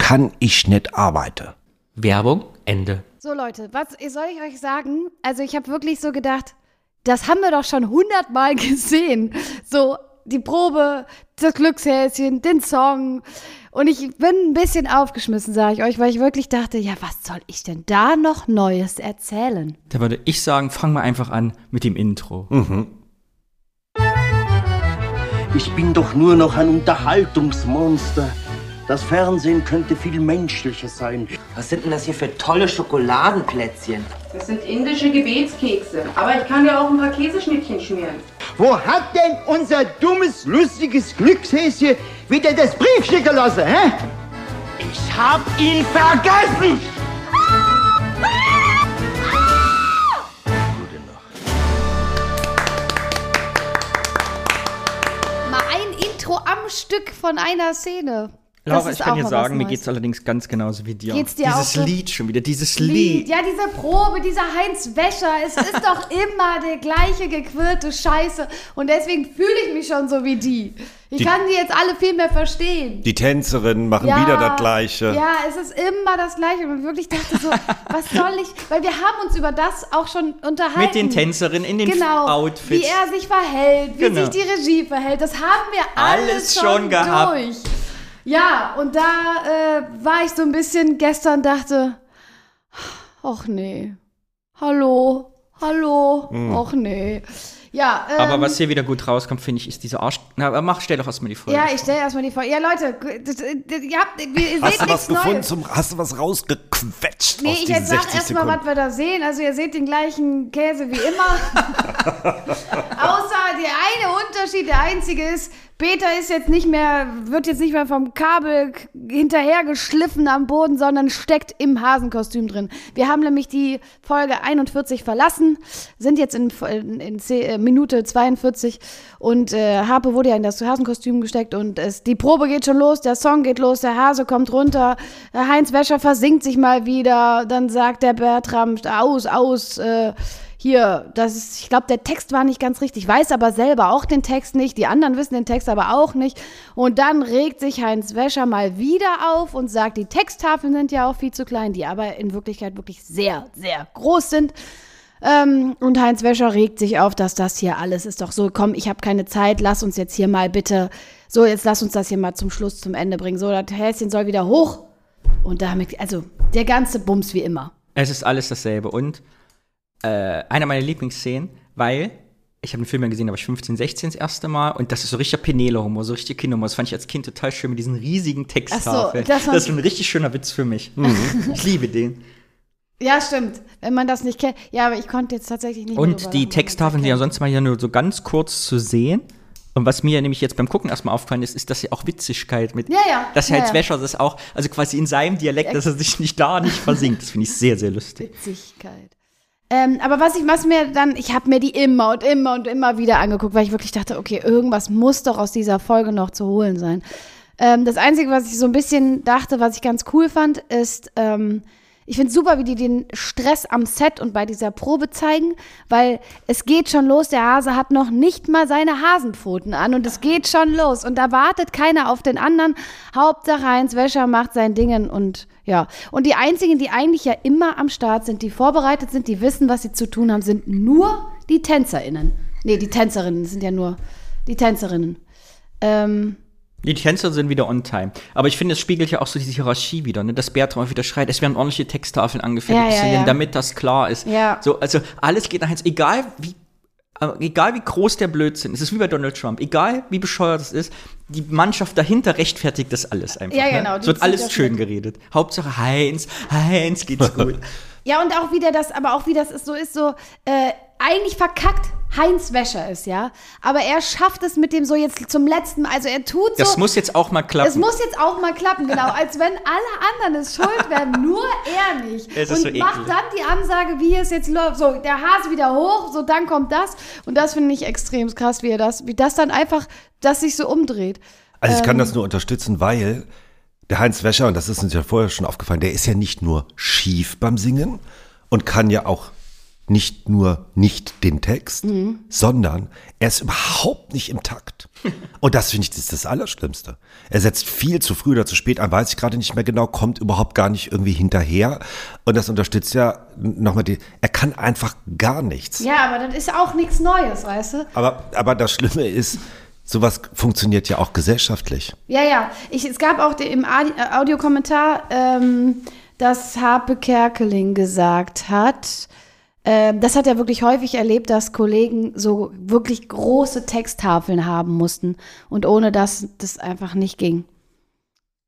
kann ich nicht arbeiten. Werbung, Ende. So Leute, was soll ich euch sagen? Also ich habe wirklich so gedacht, das haben wir doch schon hundertmal gesehen. So die Probe, das Glückshäschen, den Song. Und ich bin ein bisschen aufgeschmissen, sage ich euch, weil ich wirklich dachte, ja, was soll ich denn da noch Neues erzählen? Da würde ich sagen, fangen wir einfach an mit dem Intro. Ich bin doch nur noch ein Unterhaltungsmonster. Das Fernsehen könnte viel menschlicher sein. Was sind denn das hier für tolle Schokoladenplätzchen? Das sind indische Gebetskekse. Aber ich kann dir auch ein paar Käseschnittchen schmieren. Wo hat denn unser dummes, lustiges Glückshäschen wieder das Briefchen gelassen, hä? Ich hab ihn vergessen! Gute Nacht. Mal ein Intro am Stück von einer Szene. Laura, ich kann dir sagen, mir Neues. geht's allerdings ganz genauso wie dir. Geht's dir dieses auch so? Lied schon wieder, dieses Lied. Lied. Ja, diese Probe, dieser Heinz Wäscher, es ist doch immer der gleiche gequirlte Scheiße. Und deswegen fühle ich mich schon so wie die. Ich Die- kann die jetzt alle viel mehr verstehen. Die Tänzerinnen machen wieder das Gleiche. Ja, es ist immer das Gleiche. Und ich wirklich dachte so, was soll ich? Weil wir haben uns über das auch schon unterhalten. Mit den Tänzerinnen in den genau, Outfits. Wie er sich verhält, wie Genau. sich die Regie verhält. Das haben wir alles, Alles schon, schon gehabt. durch. Ja, und da äh, war ich so ein bisschen gestern, dachte, ach nee, hallo, hallo, ach nee. Ja, ähm, Aber was hier wieder gut rauskommt, finde ich, ist diese Arsch. Na, aber mach, stell doch erstmal die Folge. ja, ich stelle erstmal die Frage. Ja, Leute, das, das, ihr, habt, ihr seht Hast du was nichts gefunden? Neues. Zum, hast du was rausgequetscht Nee, aus ich jetzt sag 60 erstmal, was wir da sehen. Also ihr seht den gleichen Käse wie immer. Außer der eine Unterschied, der einzige ist, Peter ist jetzt nicht mehr, wird jetzt nicht mehr vom Kabel hinterhergeschliffen am Boden, sondern steckt im Hasenkostüm drin. Wir haben nämlich die Folge 41 verlassen, sind jetzt in, in, in zeh- äh, Minute 42 und äh, Harpe wurde ja in das Hasenkostüm gesteckt und es, die Probe geht schon los, der Song geht los, der Hase kommt runter, Heinz Wäscher versinkt sich mal wieder, dann sagt der Bertram aus, aus, äh, hier, das ist, ich glaube, der Text war nicht ganz richtig, weiß aber selber auch den Text nicht, die anderen wissen den Text aber auch nicht. Und dann regt sich Heinz Wäscher mal wieder auf und sagt, die Texttafeln sind ja auch viel zu klein, die aber in Wirklichkeit wirklich sehr, sehr groß sind. Ähm, und Heinz Wäscher regt sich auf, dass das hier alles ist doch so, komm, ich habe keine Zeit, lass uns jetzt hier mal bitte, so, jetzt lass uns das hier mal zum Schluss, zum Ende bringen. So, das Häschen soll wieder hoch. Und damit, also, der ganze Bums wie immer. Es ist alles dasselbe. Und äh, einer meiner Lieblingsszenen, weil ich habe den Film ja gesehen, da war ich 15, 16 das erste Mal und das ist so richtig Penele-Humor, so richtig Kinderhumor. Das fand ich als Kind total schön mit diesen riesigen Texttafeln. das das, war- ist ein richtig schöner Witz für mich. Ich liebe den. Ja, stimmt. Wenn man das nicht kennt. Ja, aber ich konnte jetzt tatsächlich nicht Und die Texttafeln sind ja sonst mal ja nur so ganz kurz zu sehen. Und was mir nämlich jetzt beim Gucken erstmal aufgefallen ist, ist, dass ja auch Witzigkeit mit. Ja, ja. Dass Ja, Heinz ja. Wäscher das auch, also quasi in seinem Dialekt, dass er sich nicht da nicht versinkt. Das finde ich sehr, sehr lustig. Witzigkeit. Ähm, aber was ich, was mir dann, ich habe mir die immer und immer und immer wieder angeguckt, weil ich wirklich dachte, okay, irgendwas muss doch aus dieser Folge noch zu holen sein. Ähm, das Einzige, was ich so ein bisschen dachte, was ich ganz cool fand, ist, ähm, ich finde super, wie die den Stress am Set und bei dieser Probe zeigen, weil es geht schon los. Der Hase hat noch nicht mal seine Hasenpfoten an und es geht schon los. Und da wartet keiner auf den anderen. Hauptsache Heinz Wäscher macht sein Dingen und ja. Und die einzigen, die eigentlich ja immer am Start sind, die vorbereitet sind, die wissen, was sie zu tun haben, sind nur die TänzerInnen. Nee, die Tänzerinnen sind ja nur die Tänzerinnen. Ähm, Die Tänzer sind wieder on time. Aber ich finde, es spiegelt ja auch so diese Hierarchie wieder, ne? dass Bertram auch wieder schreit, es werden ordentliche Texttafeln angefertigt, Ja, ja, ja. damit das klar ist. Ja. So, also alles geht nach Heinz, egal wie, egal wie groß der Blödsinn ist, es ist wie bei Donald Trump, egal wie bescheuert es ist, die Mannschaft dahinter rechtfertigt das alles einfach. Ja, genau, Ne? Es wird alles schön mit. geredet. Hauptsache Heinz, Heinz geht's gut. Ja, und auch wieder das, aber auch wie das ist, so ist, so, äh, eigentlich verkackt Heinz Wäscher ist, ja. Aber er schafft es mit dem so jetzt zum letzten Mal. Also er tut so. Das muss jetzt auch mal klappen. es muss jetzt auch mal klappen, genau. Als wenn alle anderen es schuld wären, nur er nicht. Es ist und so macht dann die Ansage, wie es jetzt läuft. So, der Hase wieder hoch, so dann kommt das. Und das finde ich extrem krass, wie er das, wie das dann einfach, das sich so umdreht. Also ich kann Ähm. das nur unterstützen, weil der Heinz Wäscher, und das ist uns ja vorher schon aufgefallen, der ist ja nicht nur schief beim Singen und kann ja auch nicht nur nicht den Text, Mhm. sondern er ist überhaupt nicht im Takt. Und das finde ich das, ist das Allerschlimmste. Er setzt viel zu früh oder zu spät an, weiß ich gerade nicht mehr genau, kommt überhaupt gar nicht irgendwie hinterher. Und das unterstützt ja nochmal die, er kann einfach gar nichts. Ja, aber das ist auch nichts Neues, weißt du? Aber, aber das Schlimme ist, sowas funktioniert ja auch gesellschaftlich. Ja, ja. Ich, es gab auch im äh, Audiokommentar, ähm, dass Harpe Kerkeling gesagt hat, das hat er wirklich häufig erlebt, dass Kollegen so wirklich große Texttafeln haben mussten und ohne das das einfach nicht ging.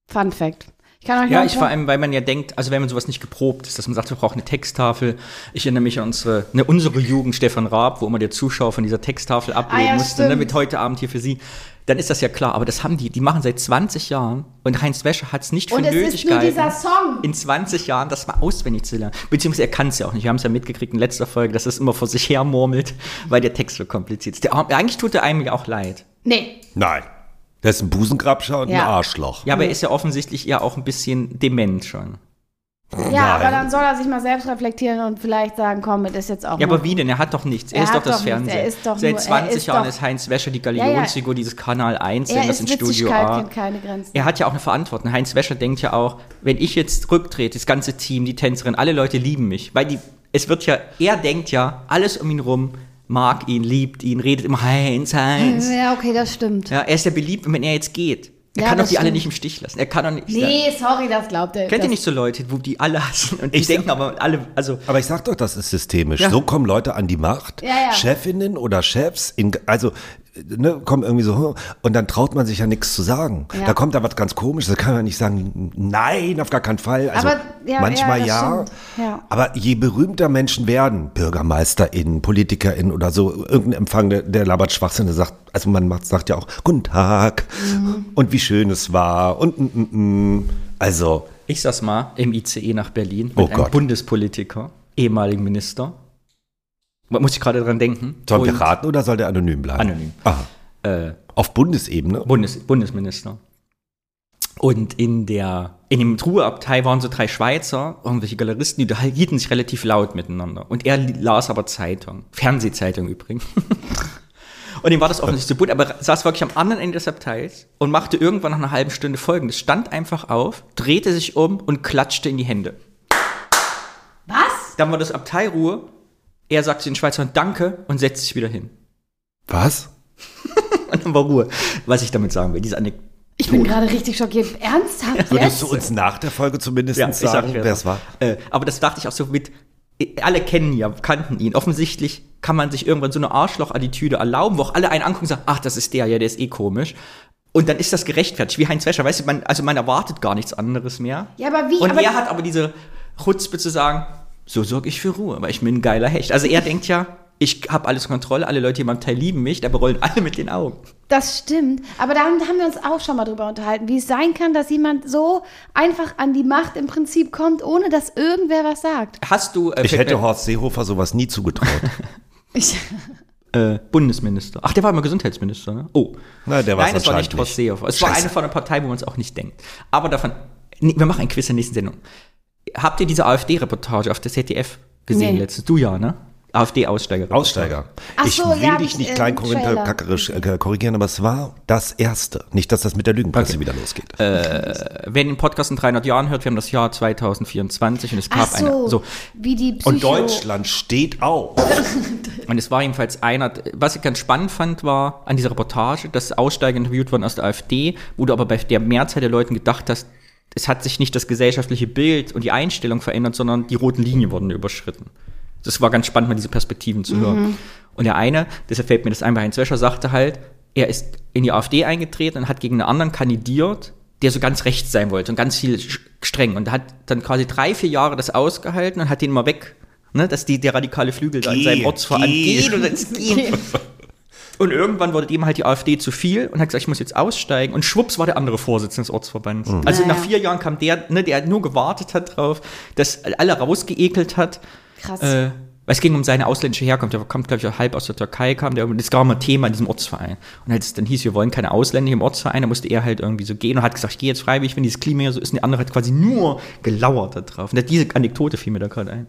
Fun Fact. Ich kann euch Ja, ich vor allem, weil man ja denkt, also wenn man sowas nicht geprobt ist, dass man sagt, wir brauchen eine Texttafel. Ich erinnere mich an unsere, ne, unsere Jugend, Stefan Raab, wo immer der Zuschauer von dieser Texttafel ablehnen Ah, ja, musste, ne, mit heute Abend hier für Sie. Dann ist das ja klar, aber das haben die, die machen seit 20 Jahren und Heinz Wäscher hat es nicht für Und es nötig ist nur gehalten, dieser Song. in 20 Jahren das mal auswendig zu lernen. Beziehungsweise er kann es ja auch nicht. Wir haben es ja mitgekriegt in letzter Folge, dass es immer vor sich her murmelt, weil der Text so kompliziert ist. Der, Arm- eigentlich tut er einem ja auch leid. Nee. Nein. Der ist ein Busengrabscher und Ja. ein Arschloch. Ja, aber er ist ja offensichtlich ja auch ein bisschen dement schon. Ja, aber Nein. dann soll er sich mal selbst reflektieren und vielleicht sagen, komm, das ist jetzt auch Ja, aber wie denn? Er hat doch nichts. Er, Er ist doch das doch. Fernsehen. Er ist doch Seit nur- er 20 ist Jahren doch- ist Heinz Wäscher die Ja, ja. Galionsfigur dieses Kanal 1, Er ist in Studio A. keine Grenzen. Er hat ja auch eine Verantwortung. Heinz Wäscher denkt ja auch, wenn ich jetzt rücktrete, das ganze Team, die Tänzerin, alle Leute lieben mich. Weil die, es wird ja, er denkt ja, alles um ihn rum mag ihn, liebt ihn, redet immer Heinz, Heinz. Ja, okay, das stimmt. Ja, er ist ja beliebt, und wenn er jetzt geht. Er Ja, kann doch die alle stimmt. nicht im Stich lassen. Er kann doch nicht. Nee, sorry, das glaubt er. Kennt ihr nicht so Leute, wo die alle hassen und die Ich- denken aber alle, also Aber ich sag doch, das ist systemisch. Ja. So kommen Leute an die Macht. Ja, ja. Chefinnen oder Chefs, in, also ne, kommen irgendwie so und dann traut man sich ja nichts zu sagen. Ja. Da kommt da was ganz komisches, da kann man nicht sagen, nein, auf gar keinen Fall. Also Aber, ja, manchmal ja, ja. Aber je berühmter Menschen werden, BürgermeisterInnen, PolitikerInnen oder so, irgendein Empfang, der, der labert Schwachsinn, der sagt, also man macht, sagt ja auch, guten Tag Mhm. und wie schön es war und mm, mm, mm. also Ich saß mal im ICE nach Berlin mit Oh einem Gott. Bundespolitiker, ehemaligen Minister. Muss ich gerade dran denken. sollen wir raten oder soll der anonym bleiben? Anonym. Aha. Äh, Auf Bundesebene? Bundes, Bundesminister. Und in der, in dem Truheabteil waren so drei Schweizer, irgendwelche Galeristen, die hielten sich relativ laut miteinander. Und er las aber Zeitung. Fernsehzeitung übrigens. Und ihm war das offensichtlich zu bunt, aber er saß wirklich am anderen Ende des Abteils und machte irgendwann nach einer halben Stunde folgendes. Stand einfach auf, drehte sich um und klatschte in die Hände. Was? Dann war das Abteilruhe. Er sagte den Schweizern Danke und setzte sich wieder hin. Was? Und dann war Ruhe. Was ich damit sagen will, diese Anekdote. Ich bin gerade richtig schockiert. Ernsthaft Würdest jetzt? du uns nach der Folge zumindest Ja, sag sagen, dir wer es war? Äh, aber das dachte ich auch so mit, äh, alle kennen ja, kannten ihn. Offensichtlich kann man sich irgendwann so eine Arschloch-Attitüde erlauben, wo auch alle einen angucken und sagen, ach, das ist der, ja, der ist eh komisch. Und dann ist das gerechtfertigt, wie Heinz Wäscher, weißt du, man, also man erwartet gar nichts anderes mehr. Ja, aber wie? Und aber er hat aber diese Chutzpe zu sagen, so sorge ich für Ruhe, weil ich bin ein geiler Hecht. Also er denkt ja, ich habe alles Kontrolle, alle Leute hier in meinem Teil lieben mich, da rollen alle mit den Augen. Das stimmt. Aber da haben, wir uns auch schon mal drüber unterhalten, wie es sein kann, dass jemand so einfach an die Macht im Prinzip kommt, ohne dass irgendwer was sagt. Hast du, äh, Ich hätte Horst Seehofer sowas nie zugetraut. Ich, äh, Bundesminister. Ach, der war immer Gesundheitsminister, ne? Oh. Nein, der Nein, das war nicht Horst. Seehofer. Es war Scheiße. eine von der Partei, wo man es auch nicht denkt. Aber davon, nee, wir machen ein Quiz in der nächsten Sendung. Habt ihr diese AfD-Reportage auf der ZDF gesehen Nee. letztes? Du ja, ne? AfD-Aussteiger. Aussteiger. Ach ich so, will ja, dich ich, nicht äh, klein äh, korrigieren, aber es war das Erste. Nicht, dass das mit der Lügenpresse wieder losgeht. Wer den Podcast in 300 Jahren hört, wir haben das Jahr 2024 und es gab ach so, eine. So, wie die Psycho... Und Deutschland steht auf. Und es war jedenfalls einer, was ich ganz spannend fand, war an dieser Reportage, dass Aussteiger interviewt wurden aus der AfD, wo du aber bei der Mehrzahl der Leuten gedacht hast, es hat sich nicht das gesellschaftliche Bild und die Einstellung verändert, sondern die roten Linien wurden überschritten. Das war ganz spannend, mal diese Perspektiven zu hören. Und der eine, deshalb fällt mir das ein, bei Heinz Wäscher sagte halt, er ist in die AfD eingetreten und hat gegen einen anderen kandidiert, der so ganz rechts sein wollte und ganz viel streng. Und hat dann quasi drei, vier Jahre das ausgehalten und hat den mal weg Ne, dass die, der radikale Flügel da in seinem Ortsverein geh. geht und ins Gehen. Und irgendwann wurde dem halt die AfD zu viel und hat gesagt, ich muss jetzt aussteigen. Und schwupps war der andere Vorsitzende des Ortsverbands. Mhm. Also Naja. nach vier Jahren kam der, ne, der nur gewartet hat drauf, dass alle rausgeekelt hat. Krass. Äh, weil es ging um seine ausländische Herkunft. Der kommt, glaube ich, halb aus der Türkei, kam der. Und das war mal Thema in diesem Ortsverein. Und als es dann hieß, wir wollen keine Ausländer im Ortsverein, da musste er halt irgendwie so gehen und hat gesagt, ich gehe jetzt freiwillig, wenn dieses Klima hier so ist. Und der andere hat quasi nur gelauert da drauf. Und diese Anekdote fiel mir da gerade ein.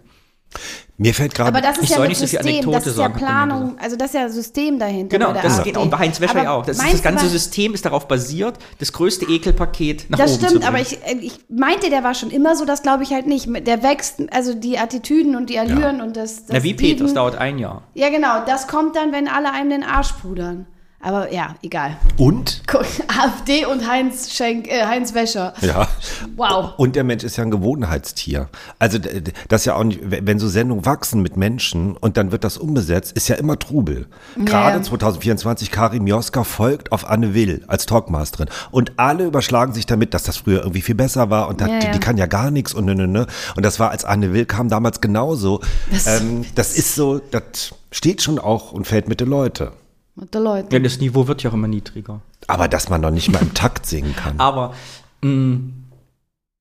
Mir fällt gerade. Aber das ist Ich ja soll nicht so viel System, Anekdote das ist ja sagen, Planung, also das ist ja System dahinter. Genau, das AfD. geht auch bei Heinz Wäscher ja auch. Das, das ganze System ist darauf basiert, das größte Ekelpaket nach Das oben zu stimmt, bringen. aber ich, äh, ich meinte, der war schon immer so, das glaube ich halt nicht. Der wächst, also die Attitüden und die Allüren und das, das Na, wie Peter, das Lieben- dauert ein Jahr. Ja, genau, das kommt dann, wenn alle einem den Arsch pudern. Aber ja, egal. und? AfD und Heinz Schenk, äh, Heinz Wäscher. Ja. Wow. Und der Mensch ist ja ein Gewohnheitstier. Also das ist ja auch nicht, wenn so Sendungen wachsen mit Menschen und dann wird das umbesetzt, ist ja immer Trubel. Gerade ja. 2024, Karim Joska folgt auf Anne Will als Talkmasterin. Und alle überschlagen sich damit, dass das früher irgendwie viel besser war und das, Ja, die, ja. die kann ja gar nichts und ne, ne, ne. Und das war, als Anne Will kam, damals genauso. Das- ähm, das ist so, das steht schon auch und fällt mit den Leute. Mit den Leuten. Ja, das Niveau wird ja auch immer niedriger. Aber dass man noch nicht mal im Takt singen kann. Aber mh,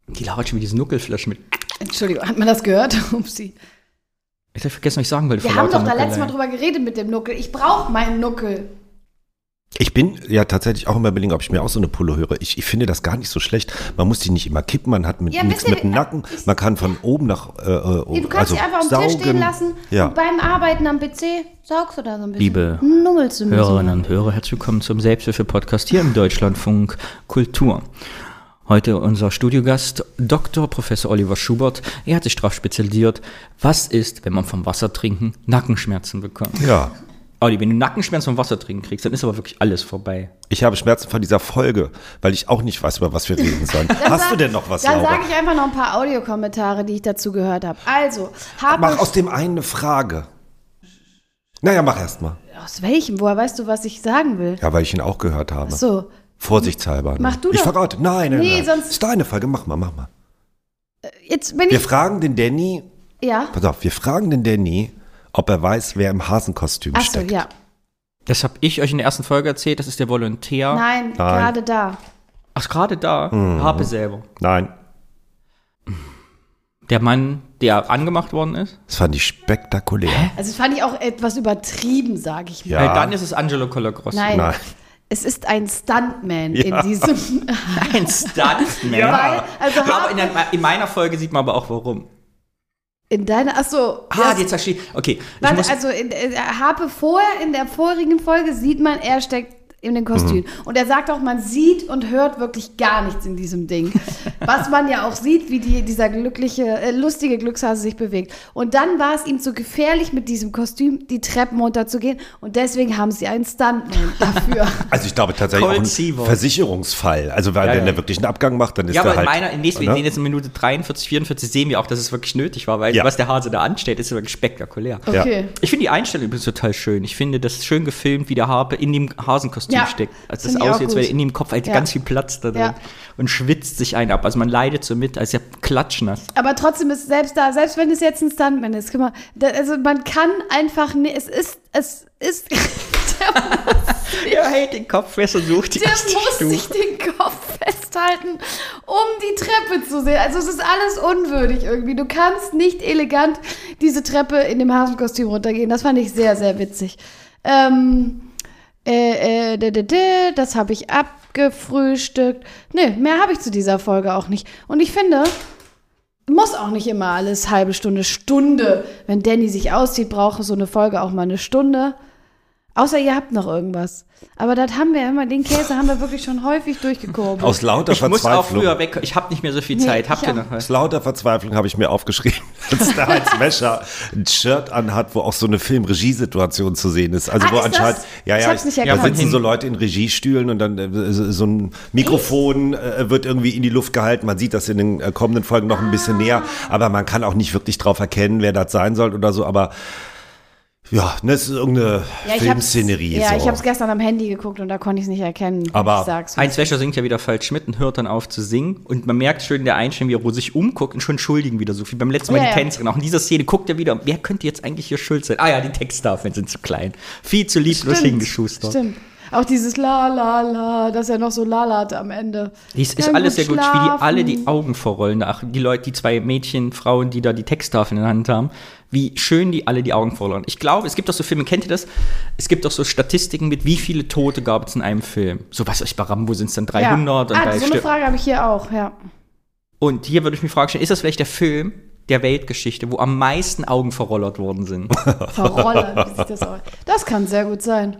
die lauert schon mit diesen Nuckelflaschen mit. Entschuldigung, hat man das gehört? Upsi. Ich hab vergessen, was ich sagen wollte. Wir haben doch da letztes Mal drüber geredet mit dem Nuckel. Ich brauche meinen Nuckel. Ich bin ja tatsächlich auch immer überlegen, ob ich mir auch so eine Pulle höre. Ich, ich finde das gar nicht so schlecht. Man muss die nicht immer kippen, man hat mit, Ja, nichts mit dem Nacken. Man kann von oben nach äh, äh, Du kannst also sie einfach am saugen. Tisch stehen lassen Ja. und beim Arbeiten am PC saugst du da so ein bisschen. Liebe Nummelst du. Hörerinnen und Hörer, herzlich willkommen zum Selbsthilfe-Podcast hier im Deutschlandfunk Kultur. Heute unser Studiogast Dr. Professor Oliver Schubert. Er hat sich darauf spezialisiert, was ist, wenn man vom Wasser trinken Nackenschmerzen bekommt. Ja. Olli, wenn du Nackenschmerzen vom Wasser trinken kriegst, dann ist aber wirklich alles vorbei. Ich habe Schmerzen von dieser Folge, weil ich auch nicht weiß, über was wir reden sollen. Hast du denn noch was, Dann sage ich einfach noch ein paar Audiokommentare, die ich dazu gehört habe. Also, habe Mach aus dem einen eine Frage. Naja, mach erst mal. aus welchem? Woher weißt du, was ich sagen will? Ja, weil ich ihn auch gehört habe. Ach so. Vorsichtshalber. Ne? Mach du Ich doch. verrate. Nein, nein, Nee, nein. sonst- ist deine Folge. Mach mal, mach mal. Jetzt bin Wir ich. fragen den Danny, Ja. pass auf, wir fragen den Danny, ob er weiß, wer im Hasenkostüm Achso, steckt. ja. Das habe ich euch in der ersten Folge erzählt, das ist der Volontär. Nein, gerade da. Ach, gerade da. Mhm. Harpe selber. Nein, Der Mann, der angemacht worden ist. das fand ich spektakulär. Also das fand ich auch etwas übertrieben, sage ich mal. Ja. Weil dann ist es Angelo Colagrossi. Nein. Nein. Es ist ein Stuntman Ja. in diesem. Ein Stuntman. Weil, also Ja, aber Harpe, in, der, in meiner Folge sieht man aber auch warum. In deiner. Achso. Ah, jetzt verstehe. Okay, Warte, also in, in, Harpe vorher, in der vorigen Folge sieht man, er steckt in den Kostüm. Und er sagt auch, man sieht und hört wirklich gar nichts in diesem Ding. Was man ja auch sieht, wie die, dieser glückliche, äh, lustige Glückshase sich bewegt. Und dann war es ihm zu gefährlich, mit diesem Kostüm die Treppen runterzugehen. Und deswegen haben sie einen Stuntman dafür. Also ich glaube tatsächlich Cold auch ein. Versicherungsfall. Also weil Ja, wenn ja. der wirklich einen Abgang macht, dann ist ja, der aber in halt. meiner, in, nächsten, oder? in jetzt in Minute 43, 44 sehen wir auch, dass es wirklich nötig war, weil Ja. was der Hase da anstellt, ist wirklich spektakulär. Ja. Okay. Ich finde die Einstellung übrigens total schön. Ich finde das schön gefilmt, wie der Harpe in dem Hasenkostüm Ja, steckt. Also das aussieht, als wäre in dem Kopf halt Ja. ganz viel Platz da drin Ja. und schwitzt sich ein ab. Also man leidet so mit, als ja klatschnass. Aber trotzdem ist selbst da, selbst wenn es jetzt ein Stuntman ist, guck mal, da, also man kann einfach nicht, es ist, es ist, der Er hält den Kopf fest und sucht die Der erste muss Stufe. sich den Kopf festhalten, um die Treppe zu sehen. Also es ist alles unwürdig irgendwie. Du kannst nicht elegant diese Treppe in dem Hasenkostüm runtergehen. Das fand ich sehr, sehr witzig. Ähm, äh, äh, das habe ich abgefrühstückt. Nö, mehr habe ich zu dieser Folge auch nicht. Und ich finde, muss auch nicht immer alles halbe Stunde, Stunde. Wenn Danny sich auszieht, braucht so eine Folge auch mal eine Stunde. Außer ihr habt noch irgendwas. Aber das haben wir immer, den Käse haben wir wirklich schon häufig durchgekocht. Aus lauter Ich muss auch Verzweiflung. früher weg. Ich habe nicht mehr so viel Zeit. Habt ich ihr noch was? Aus lauter Verzweiflung habe ich mir aufgeschrieben, dass der Heinz Wäscher ein Shirt anhat, wo auch so eine Filmregiesituation zu sehen ist. Also Ah, wo ist anscheinend, das? ja, Ich ja, nicht da sitzen so Leute in Regiestühlen und dann äh, so ein Mikrofon äh, wird irgendwie in die Luft gehalten. Man sieht das in den äh, kommenden Folgen noch ein bisschen näher, aber man kann auch nicht wirklich drauf erkennen, wer das sein soll oder so. Aber Ja, ne, es ist irgendeine Ja, Filmszenerie. ja, so. ich habe es gestern am Handy geguckt und da konnte ich es nicht erkennen. Aber ich sag's. Heinz Wäscher singt ja wieder falsch mit und hört dann auf zu singen. Und man merkt schön in der Einstellung, wie er sich umguckt und schon schuldigen wieder so viel. Beim letzten Mal Ja, die ja. Tänzerin. Auch in dieser Szene guckt er wieder, wer könnte jetzt eigentlich hier schuld sein? Ah ja, die Texttafeln sind zu klein. Viel zu lieblos hingeschustert. Stimmt. Auch dieses La La La, dass er noch so lalert am Ende. Dies ist alles sehr gut, wie die alle die Augen verrollen. Ach, die Leute, die zwei Mädchen, Frauen, die da die Texttafeln in der Hand haben, wie schön die alle die Augen verrollen. Ich glaube, es gibt doch so Filme, kennt ihr das? Es gibt doch so Statistiken mit, wie viele Tote gab es in einem Film. So was weiß ich, bei Rambo sind es dann 300 ja. und ah, bei so eine Frage habe ich hier auch, ja. Und hier würde ich mich fragen, stellen, ist das vielleicht der Film der Weltgeschichte, wo am meisten Augen verrollert worden sind? Verrollern, wie sich das aus. Das kann sehr gut sein.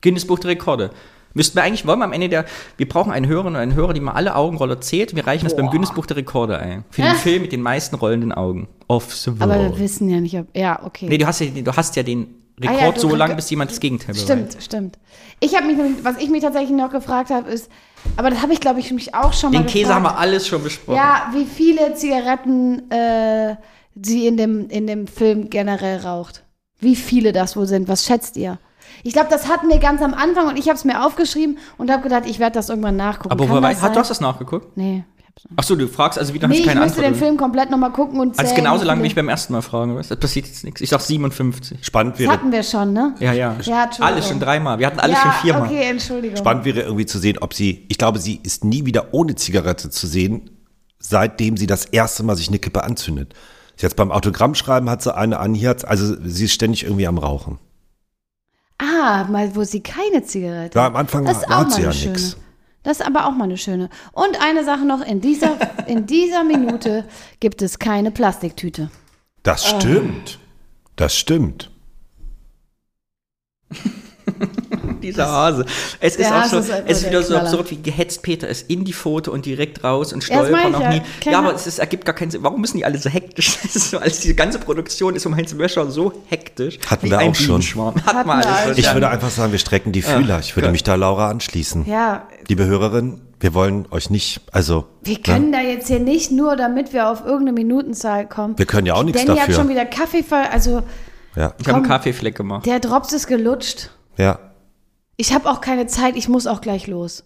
Guinness Buch der Rekorde. Müssten wir eigentlich, wollen wir am Ende der, wir brauchen einen Hörer und einen Hörer, die mal alle Augenroller zählt. Wir reichen das beim Guinness Buch der Rekorde ein. Für den? Film mit den meisten rollenden Augen. Off the Aber world. wir wissen ja nicht, ob. Ja, okay. Nee, du hast ja, du hast ja den Ah Rekord ja, so lange, bis jemand das Gegenteil. Stimmt, stimmt. Ich habe mich, was ich mich tatsächlich noch gefragt habe, ist, aber das habe ich, glaube ich, mich auch schon mal Den Käse gefragt. haben wir alles schon besprochen. Ja, wie viele Zigaretten äh, sie in dem, in dem Film generell raucht. Wie viele das wohl sind. Was schätzt ihr? Ich glaube, das hatten wir ganz am Anfang und ich habe es mir aufgeschrieben und habe gedacht, ich werde das irgendwann nachgucken. Aber woher das weißt, du hast das nachgeguckt? Nee. ich hab's noch- Ach so, du fragst also wieder, Nee, hast ich keine müsste Antwort. den Film komplett nochmal gucken und zählen. also genauso lange, wie ich beim ersten Mal fragen, weißt? Das passiert jetzt nichts. Ich sag 57. Spannend Das wäre, hatten wir schon, ne? Ja, ja. Ja, alles schon dreimal. Wir hatten alles ja, schon viermal. okay, Entschuldigung. spannend wäre irgendwie zu sehen, ob sie, ich glaube, sie ist nie wieder ohne Zigarette zu sehen, seitdem sie das erste Mal sich eine Kippe anzündet. Jetzt beim Autogrammschreiben hat sie eine an, hier hat, also sie ist ständig irgendwie am Rauchen. Ah, mal, wo sie keine Zigarette. Ja, am Anfang das hat auch sie ja nix. Das ist aber auch mal eine schöne. Und eine Sache noch, in dieser, in dieser Minute gibt es keine Plastiktüte. Das stimmt. Das stimmt. Dieser Hase. Es ist auch so, ist es ist der wieder so Knaller. absurd, wie gehetzt Peter ist in die Foto und direkt raus und noch ich ja. nie. Keine- Ja, aber es ist, ergibt gar keinen Sinn. Warum müssen die alle so hektisch? Das ist so, als diese ganze Produktion ist um Heinz Wäscher so hektisch. Hatten wir auch schon. Hatten Hatten wir alles. Ich würde einfach sagen, wir strecken die Fühler. Ich würde Gott. mich da Laura anschließen. Ja, Liebe Hörerin, wir wollen euch nicht, also wir können da jetzt hier nicht nur, damit wir auf irgendeine Minutenzahl kommen. wir können ja auch nichts Danny hat schon dafür. wieder Kaffee, ver also Ja, Ich habe einen. Kaffeefleck gemacht. der Drops ist gelutscht. ja. Ich habe auch keine Zeit, ich muss auch gleich los.